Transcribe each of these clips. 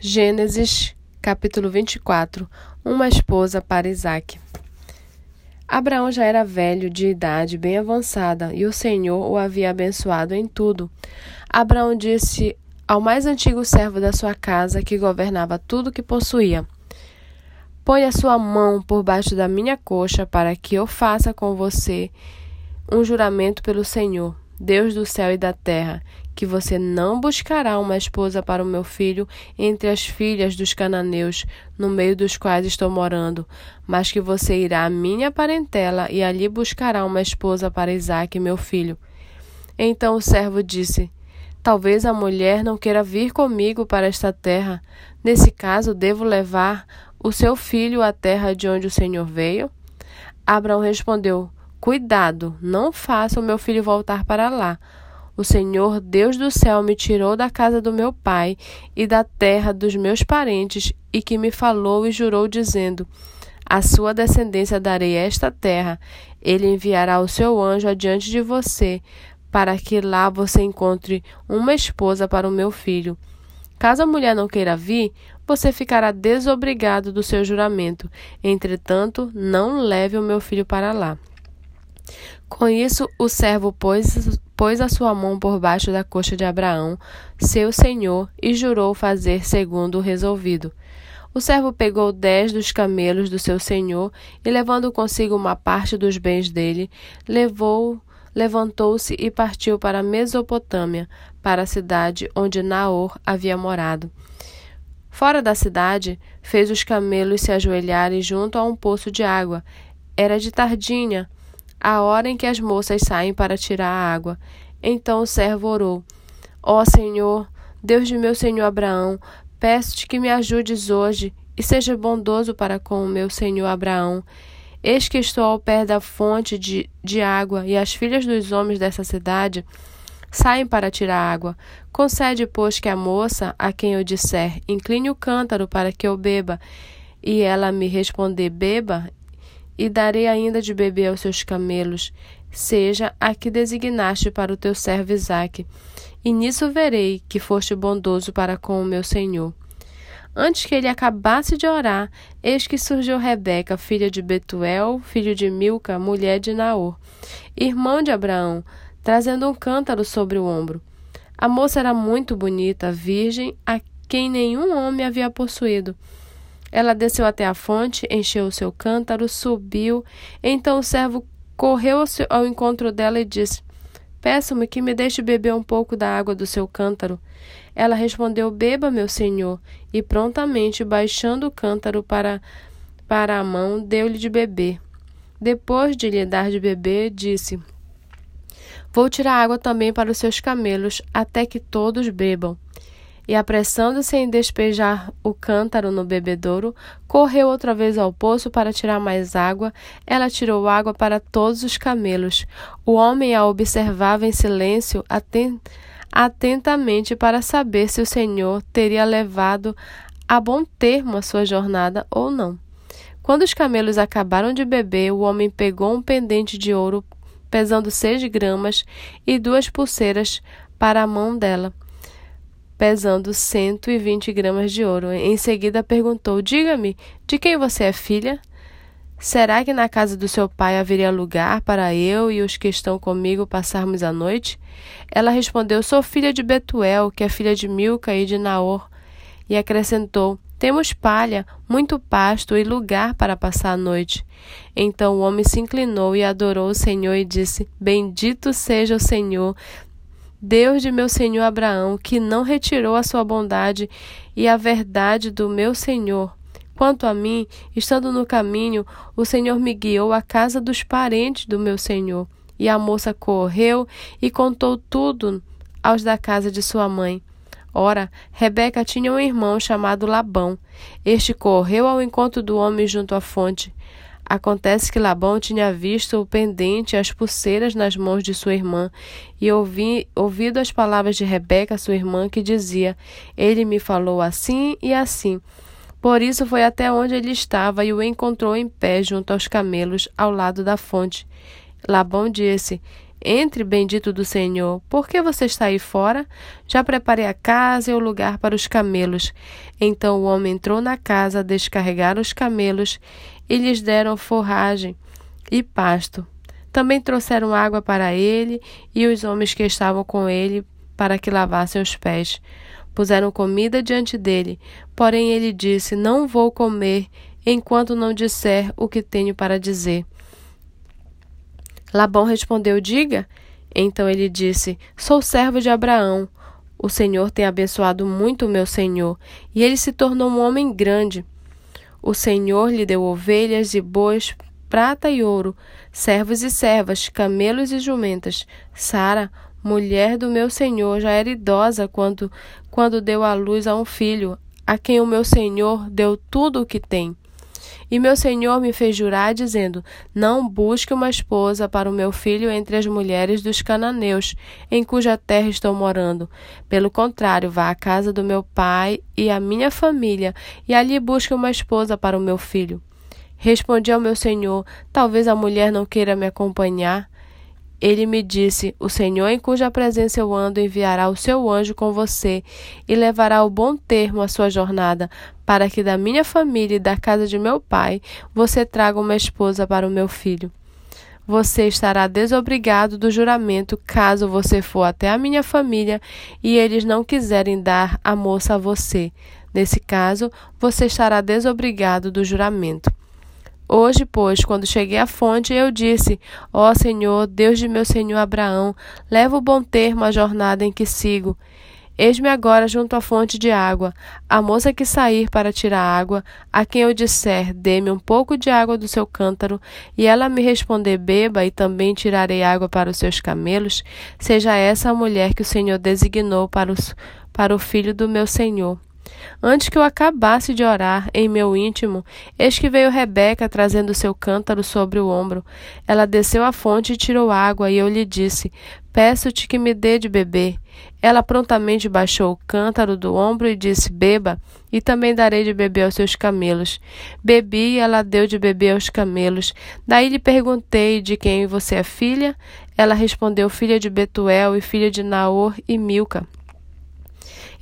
Gênesis, capítulo 24 Uma esposa para Isaac. Abraão já era velho, de idade bem avançada, e o Senhor o havia abençoado em tudo. Abraão disse ao mais antigo servo da sua casa, que governava tudo que possuía: Põe a sua mão por baixo da minha coxa, para que eu faça com você um juramento pelo Senhor, Deus do céu e da terra, que você não buscará uma esposa para o meu filho entre as filhas dos cananeus, no meio dos quais estou morando, mas que você irá à minha parentela e ali buscará uma esposa para Isaque, meu filho. Então o servo disse: Talvez a mulher não queira vir comigo para esta terra. Nesse caso, devo levar o seu filho à terra de onde o Senhor veio? Abraão respondeu: Cuidado, não faça o meu filho voltar para lá o Senhor Deus do céu me tirou da casa do meu pai e da terra dos meus parentes, e que me falou e jurou, dizendo: A sua descendência darei esta terra. Ele enviará o seu anjo adiante de você, para que lá você encontre uma esposa para o meu filho. Caso a mulher não queira vir, você ficará desobrigado do seu juramento. Entretanto, não leve o meu filho para lá. Com isso, o servo pôs, pôs a sua mão por baixo da coxa de Abraão, seu senhor, e jurou fazer segundo o resolvido. O servo pegou dez dos camelos do seu senhor e, levando consigo uma parte dos bens dele, levou, levantou-se e partiu para a Mesopotâmia, para a cidade onde Naor havia morado. Fora da cidade, fez os camelos se ajoelharem junto a um poço de água. Era de tardinha, a hora em que as moças saem para tirar a água. Então o servo orou: Ó Senhor, Deus de meu senhor Abraão, peço-te que me ajudes hoje e seja bondoso para com o meu senhor Abraão. Eis que estou ao pé da fonte de, de água, e as filhas dos homens dessa cidade saem para tirar água. Concede, pois, que a moça, a quem eu disser, incline o cântaro para que eu beba, e ela me responder, beba, e darei ainda de beber aos seus camelos, seja a que designaste para o teu servo Isaque. E nisso verei que foste bondoso para com o meu senhor. Antes que ele acabasse de orar, eis que surgiu Rebeca, filha de Betuel, filho de Milca, mulher de Naor, irmão de Abraão, trazendo um cântaro sobre o ombro. A moça era muito bonita, virgem, a quem nenhum homem havia possuído. Ela desceu até a fonte, encheu o seu cântaro, subiu. Então o servo correu ao encontro dela e disse: Peço-me que me deixe beber um pouco da água do seu cântaro. Ela respondeu: Beba, meu senhor. E prontamente, baixando o cântaro para, para a mão, deu-lhe de beber. Depois de lhe dar de beber, disse: Vou tirar água também para os seus camelos, até que todos bebam e, apressando-se em despejar o cântaro no bebedouro, correu outra vez ao poço para tirar mais água. Ela tirou água para todos os camelos. O homem a observava em silêncio, atentamente para saber se o Senhor teria levado a bom termo a sua jornada ou não. Quando os camelos acabaram de beber, o homem pegou um pendente de ouro pesando seis gramas e duas pulseiras para a mão dela pesando 120 gramas de ouro. Em seguida perguntou: Diga-me, de quem você é filha? Será que na casa do seu pai haveria lugar para eu e os que estão comigo passarmos a noite? Ela respondeu: Sou filha de Betuel, que é filha de Milca e de Naor. E acrescentou: Temos palha, muito pasto e lugar para passar a noite. Então o homem se inclinou e adorou o Senhor e disse: Bendito seja o Senhor, Deus de meu senhor Abraão, que não retirou a sua bondade e a verdade do meu senhor. Quanto a mim, estando no caminho, o Senhor me guiou à casa dos parentes do meu senhor. E a moça correu e contou tudo aos da casa de sua mãe. Ora, Rebeca tinha um irmão chamado Labão. Este correu ao encontro do homem junto à fonte. Acontece que Labão tinha visto o pendente e as pulseiras nas mãos de sua irmã, e ouvi, ouvido as palavras de Rebeca, sua irmã, que dizia: Ele me falou assim e assim. Por isso foi até onde ele estava e o encontrou em pé junto aos camelos, ao lado da fonte. Labão disse: Entre, bendito do Senhor. Por que você está aí fora? Já preparei a casa e o lugar para os camelos. Então o homem entrou na casa, descarregaram os camelos e lhes deram forragem e pasto. Também trouxeram água para ele e os homens que estavam com ele para que lavassem os pés. Puseram comida diante dele, porém ele disse: Não vou comer enquanto não disser o que tenho para dizer. Labão respondeu: Diga. Então ele disse: Sou servo de Abraão. O Senhor tem abençoado muito o meu senhor, e ele se tornou um homem grande. O Senhor lhe deu ovelhas e bois, prata e ouro, servos e servas, camelos e jumentas. Sara, mulher do meu senhor, já era idosa quando, quando deu à luz a um filho, a quem o meu senhor deu tudo o que tem. E meu senhor me fez jurar, dizendo: Não busque uma esposa para o meu filho entre as mulheres dos cananeus, em cuja terra estou morando. Pelo contrário, vá à casa do meu pai e à minha família, e ali busque uma esposa para o meu filho. Respondi ao meu senhor: Talvez a mulher não queira me acompanhar. Ele me disse: O Senhor, em cuja presença eu ando, enviará o seu anjo com você e levará o bom termo à sua jornada, para que da minha família e da casa de meu pai você traga uma esposa para o meu filho. Você estará desobrigado do juramento caso você for até a minha família e eles não quiserem dar a moça a você. Nesse caso, você estará desobrigado do juramento. Hoje, pois, quando cheguei à fonte, eu disse: Ó Senhor, Deus de meu senhor Abraão, leva o bom termo à jornada em que sigo. Eis-me agora junto à fonte de água. A moça que sair para tirar água, a quem eu disser, dê-me um pouco de água do seu cântaro, e ela me responder, beba, e também tirarei água para os seus camelos, seja essa a mulher que o Senhor designou para, os, para o filho do meu senhor. Antes que eu acabasse de orar em meu íntimo, eis que veio Rebeca trazendo seu cântaro sobre o ombro. Ela desceu à fonte e tirou água, e eu lhe disse: Peço-te que me dê de beber. Ela prontamente baixou o cântaro do ombro e disse: Beba, e também darei de beber aos seus camelos. Bebi e ela deu de beber aos camelos. Daí lhe perguntei: De quem você é filha? Ela respondeu: Filha de Betuel e filha de Naor e Milca.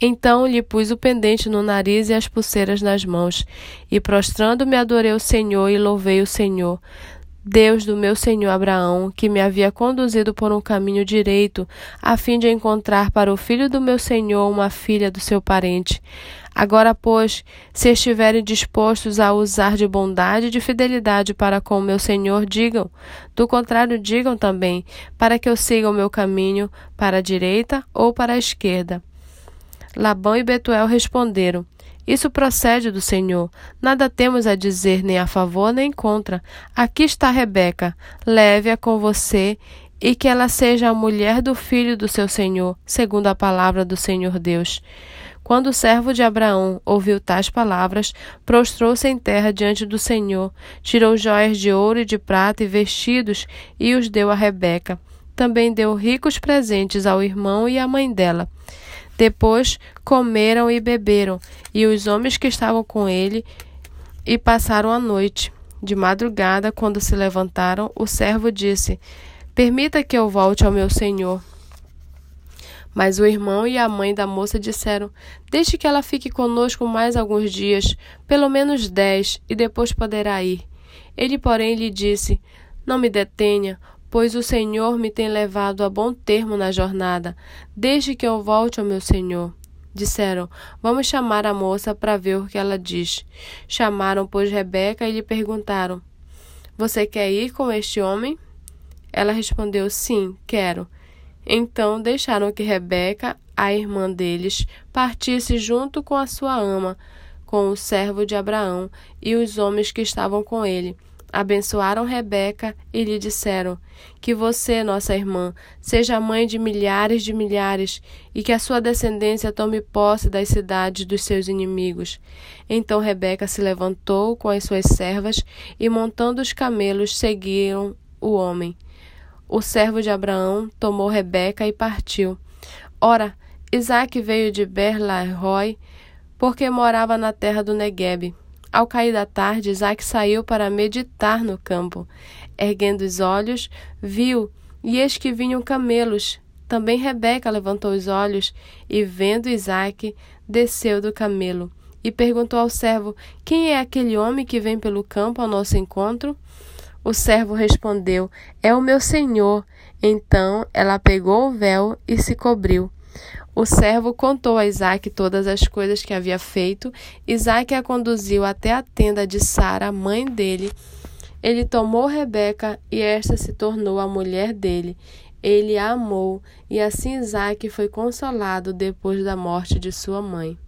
Então lhe pus o pendente no nariz e as pulseiras nas mãos, e prostrando-me adorei o Senhor e louvei o Senhor. Deus do meu senhor Abraão, que me havia conduzido por um caminho direito, a fim de encontrar para o filho do meu senhor uma filha do seu parente. Agora, pois, se estiverem dispostos a usar de bondade e de fidelidade para com o meu senhor, digam. Do contrário, digam também, para que eu siga o meu caminho, para a direita ou para a esquerda. Labão e Betuel responderam: Isso procede do Senhor. Nada temos a dizer nem a favor nem contra. Aqui está Rebeca. Leve-a com você e que ela seja a mulher do filho do seu senhor, segundo a palavra do Senhor Deus. Quando o servo de Abraão ouviu tais palavras, prostrou-se em terra diante do Senhor, tirou joias de ouro e de prata e vestidos e os deu a Rebeca. Também deu ricos presentes ao irmão e à mãe dela. Depois comeram e beberam, e os homens que estavam com ele, e passaram a noite. De madrugada, quando se levantaram, o servo disse: Permita que eu volte ao meu senhor. Mas o irmão e a mãe da moça disseram: Deixe que ela fique conosco mais alguns dias, pelo menos dez, e depois poderá ir. Ele, porém, lhe disse: Não me detenha, pois o Senhor me tem levado a bom termo na jornada, desde que eu volte ao meu Senhor. Disseram: Vamos chamar a moça para ver o que ela diz. Chamaram, pois, Rebeca e lhe perguntaram: Você quer ir com este homem? Ela respondeu: Sim, quero. Então deixaram que Rebeca, a irmã deles, partisse junto com a sua ama, com o servo de Abraão e os homens que estavam com ele abençoaram Rebeca e lhe disseram: Que você, nossa irmã, seja mãe de milhares de milhares e que a sua descendência tome posse das cidades dos seus inimigos. Então Rebeca se levantou com as suas servas e, montando os camelos, seguiram o homem. O servo de Abraão tomou Rebeca e partiu. Ora, Isaac veio de Berlarói, porque morava na terra do Neguebe. Ao cair da tarde, Isaac saiu para meditar no campo. Erguendo os olhos, viu E eis que vinham camelos. Também Rebeca levantou os olhos e, vendo Isaque, desceu do camelo e perguntou ao servo: Quem é aquele homem que vem pelo campo ao nosso encontro? O servo respondeu: É o meu senhor. Então ela pegou o véu e se cobriu. O servo contou a Isaac todas as coisas que havia feito. Isaac a conduziu até a tenda de Sara, mãe dele. Ele tomou Rebeca e esta se tornou a mulher dele. Ele a amou, e assim Isaac foi consolado depois da morte de sua mãe.